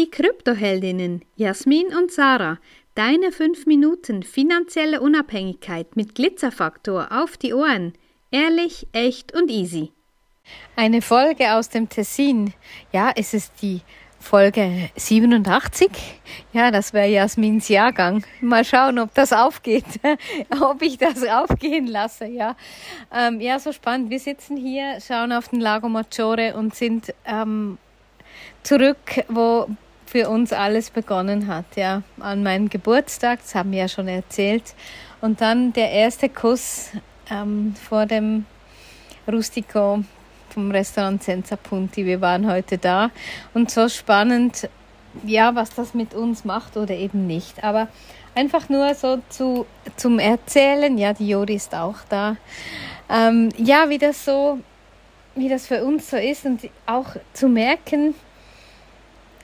Die Kryptoheldinnen Jasmin und Sarah, deine 5 Minuten finanzielle Unabhängigkeit mit Glitzerfaktor auf die Ohren. Ehrlich, echt und easy. Eine Folge aus dem Tessin. Ja, es ist die Folge 87. Ja, das wäre Jasmins Jahrgang. Mal schauen, ob das aufgeht, ob ich das aufgehen lasse. Ja, ähm, ja, so spannend. Wir sitzen hier, schauen auf den Lago Maggiore und sind ähm, zurück, wo für uns alles begonnen hat. Ja, an meinem Geburtstag, das haben wir ja schon erzählt, und dann der erste Kuss ähm, vor dem Rustico vom Restaurant Senza Punti. Wir waren heute da und so spannend, ja, was das mit uns macht oder eben nicht. Aber einfach nur so zu, zum Erzählen, ja, die Jori ist auch da. Ähm, ja, wie das so, wie das für uns so ist und auch zu merken,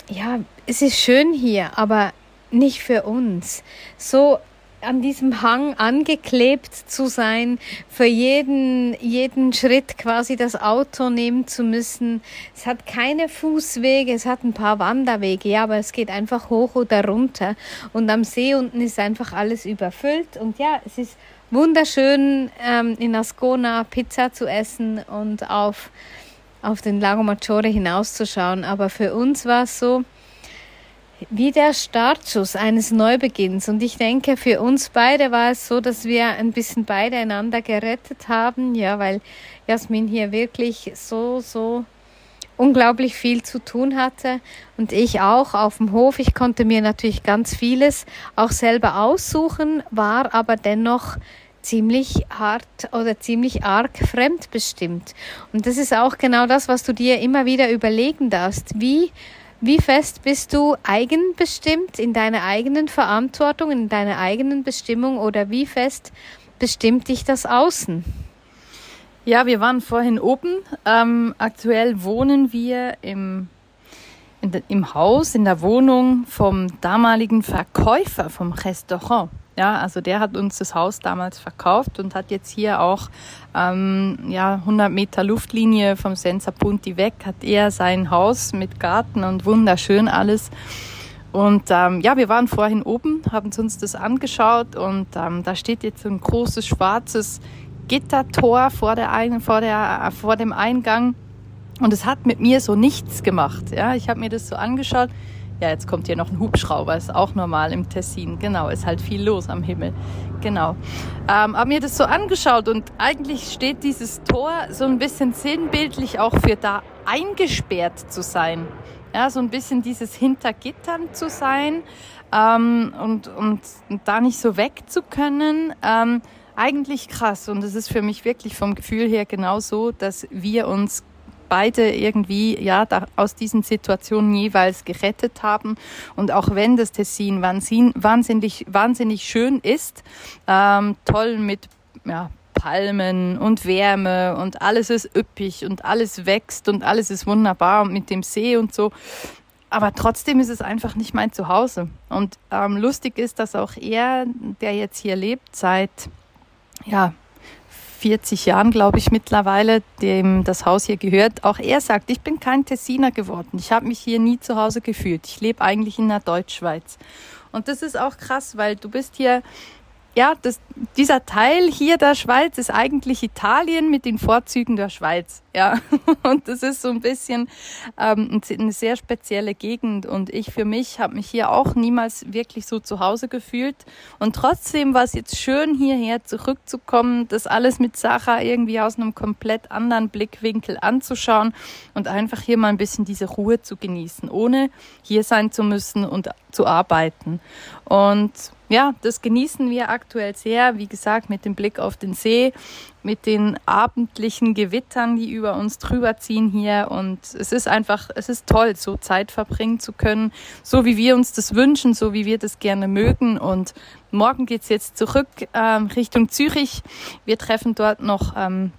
ja, es ist schön hier, aber nicht für uns. So an diesem Hang angeklebt zu sein, für jeden, jeden Schritt quasi das Auto nehmen zu müssen. Es hat keine Fußwege, es hat ein paar Wanderwege, ja, aber es geht einfach hoch oder runter. Und am See unten ist einfach alles überfüllt. Und ja, es ist wunderschön, ähm, in Ascona Pizza zu essen und auf, auf den Lago Maggiore hinauszuschauen. Aber für uns war es so, wie der Startschuss eines Neubeginns. Und ich denke, für uns beide war es so, dass wir ein bisschen beide einander gerettet haben, ja, weil Jasmin hier wirklich so, so unglaublich viel zu tun hatte und ich auch auf dem Hof. Ich konnte mir natürlich ganz vieles auch selber aussuchen, war aber dennoch ziemlich hart oder ziemlich arg fremdbestimmt. Und das ist auch genau das, was du dir immer wieder überlegen darfst. Wie wie fest bist du eigenbestimmt in deiner eigenen Verantwortung, in deiner eigenen Bestimmung oder wie fest bestimmt dich das Außen? Ja, wir waren vorhin oben. Ähm, aktuell wohnen wir im, de, im Haus, in der Wohnung vom damaligen Verkäufer vom Restaurant. Ja, also der hat uns das Haus damals verkauft und hat jetzt hier auch ähm, ja 100 Meter Luftlinie vom Senza Punti weg, hat er sein Haus mit Garten und wunderschön alles. Und ähm, ja, wir waren vorhin oben, haben uns das angeschaut und ähm, da steht jetzt ein großes schwarzes Gittertor vor, der ein, vor, der, vor dem Eingang und es hat mit mir so nichts gemacht. Ja, ich habe mir das so angeschaut ja, jetzt kommt hier noch ein Hubschrauber, ist auch normal im Tessin. Genau, ist halt viel los am Himmel. Genau. Ähm, habe mir das so angeschaut und eigentlich steht dieses Tor so ein bisschen sinnbildlich auch für da eingesperrt zu sein. Ja, so ein bisschen dieses Hintergittern zu sein ähm, und, und, und da nicht so weg zu können. Ähm, eigentlich krass und es ist für mich wirklich vom Gefühl her genau so, dass wir uns beide irgendwie ja da, aus diesen Situationen jeweils gerettet haben. Und auch wenn das Tessin wahnsinnig, wahnsinnig schön ist, ähm, toll mit ja, Palmen und Wärme und alles ist üppig und alles wächst und alles ist wunderbar und mit dem See und so. Aber trotzdem ist es einfach nicht mein Zuhause. Und ähm, lustig ist, dass auch er, der jetzt hier lebt, seit ja, 40 Jahren, glaube ich, mittlerweile, dem das Haus hier gehört, auch er sagt, ich bin kein Tessiner geworden. Ich habe mich hier nie zu Hause gefühlt. Ich lebe eigentlich in der Deutschschweiz. Und das ist auch krass, weil du bist hier ja, das, dieser Teil hier der Schweiz ist eigentlich Italien mit den Vorzügen der Schweiz. Ja, und das ist so ein bisschen ähm, eine sehr spezielle Gegend. Und ich für mich habe mich hier auch niemals wirklich so zu Hause gefühlt. Und trotzdem war es jetzt schön, hierher zurückzukommen, das alles mit Sarah irgendwie aus einem komplett anderen Blickwinkel anzuschauen und einfach hier mal ein bisschen diese Ruhe zu genießen, ohne hier sein zu müssen und zu arbeiten. Und ja, das genießen wir aktuell sehr. Wie gesagt, mit dem Blick auf den See, mit den abendlichen Gewittern, die über uns drüber ziehen hier. Und es ist einfach, es ist toll, so Zeit verbringen zu können, so wie wir uns das wünschen, so wie wir das gerne mögen. Und morgen geht's jetzt zurück ähm, Richtung Zürich. Wir treffen dort noch ähm,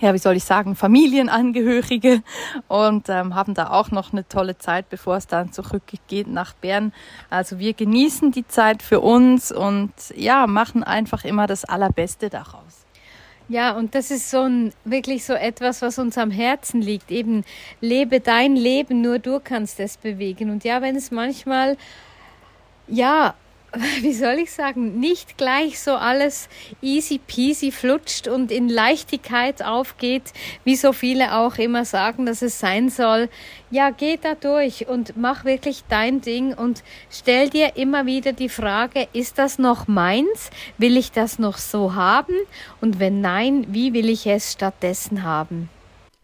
ja, wie soll ich sagen, Familienangehörige und ähm, haben da auch noch eine tolle Zeit, bevor es dann zurückgeht nach Bern. Also wir genießen die Zeit für uns und ja, machen einfach immer das Allerbeste daraus. Ja, und das ist so ein, wirklich so etwas, was uns am Herzen liegt. Eben, lebe dein Leben, nur du kannst es bewegen. Und ja, wenn es manchmal, ja, wie soll ich sagen, nicht gleich so alles easy peasy flutscht und in Leichtigkeit aufgeht, wie so viele auch immer sagen, dass es sein soll. Ja, geh da durch und mach wirklich dein Ding und stell dir immer wieder die Frage, ist das noch meins? Will ich das noch so haben? Und wenn nein, wie will ich es stattdessen haben?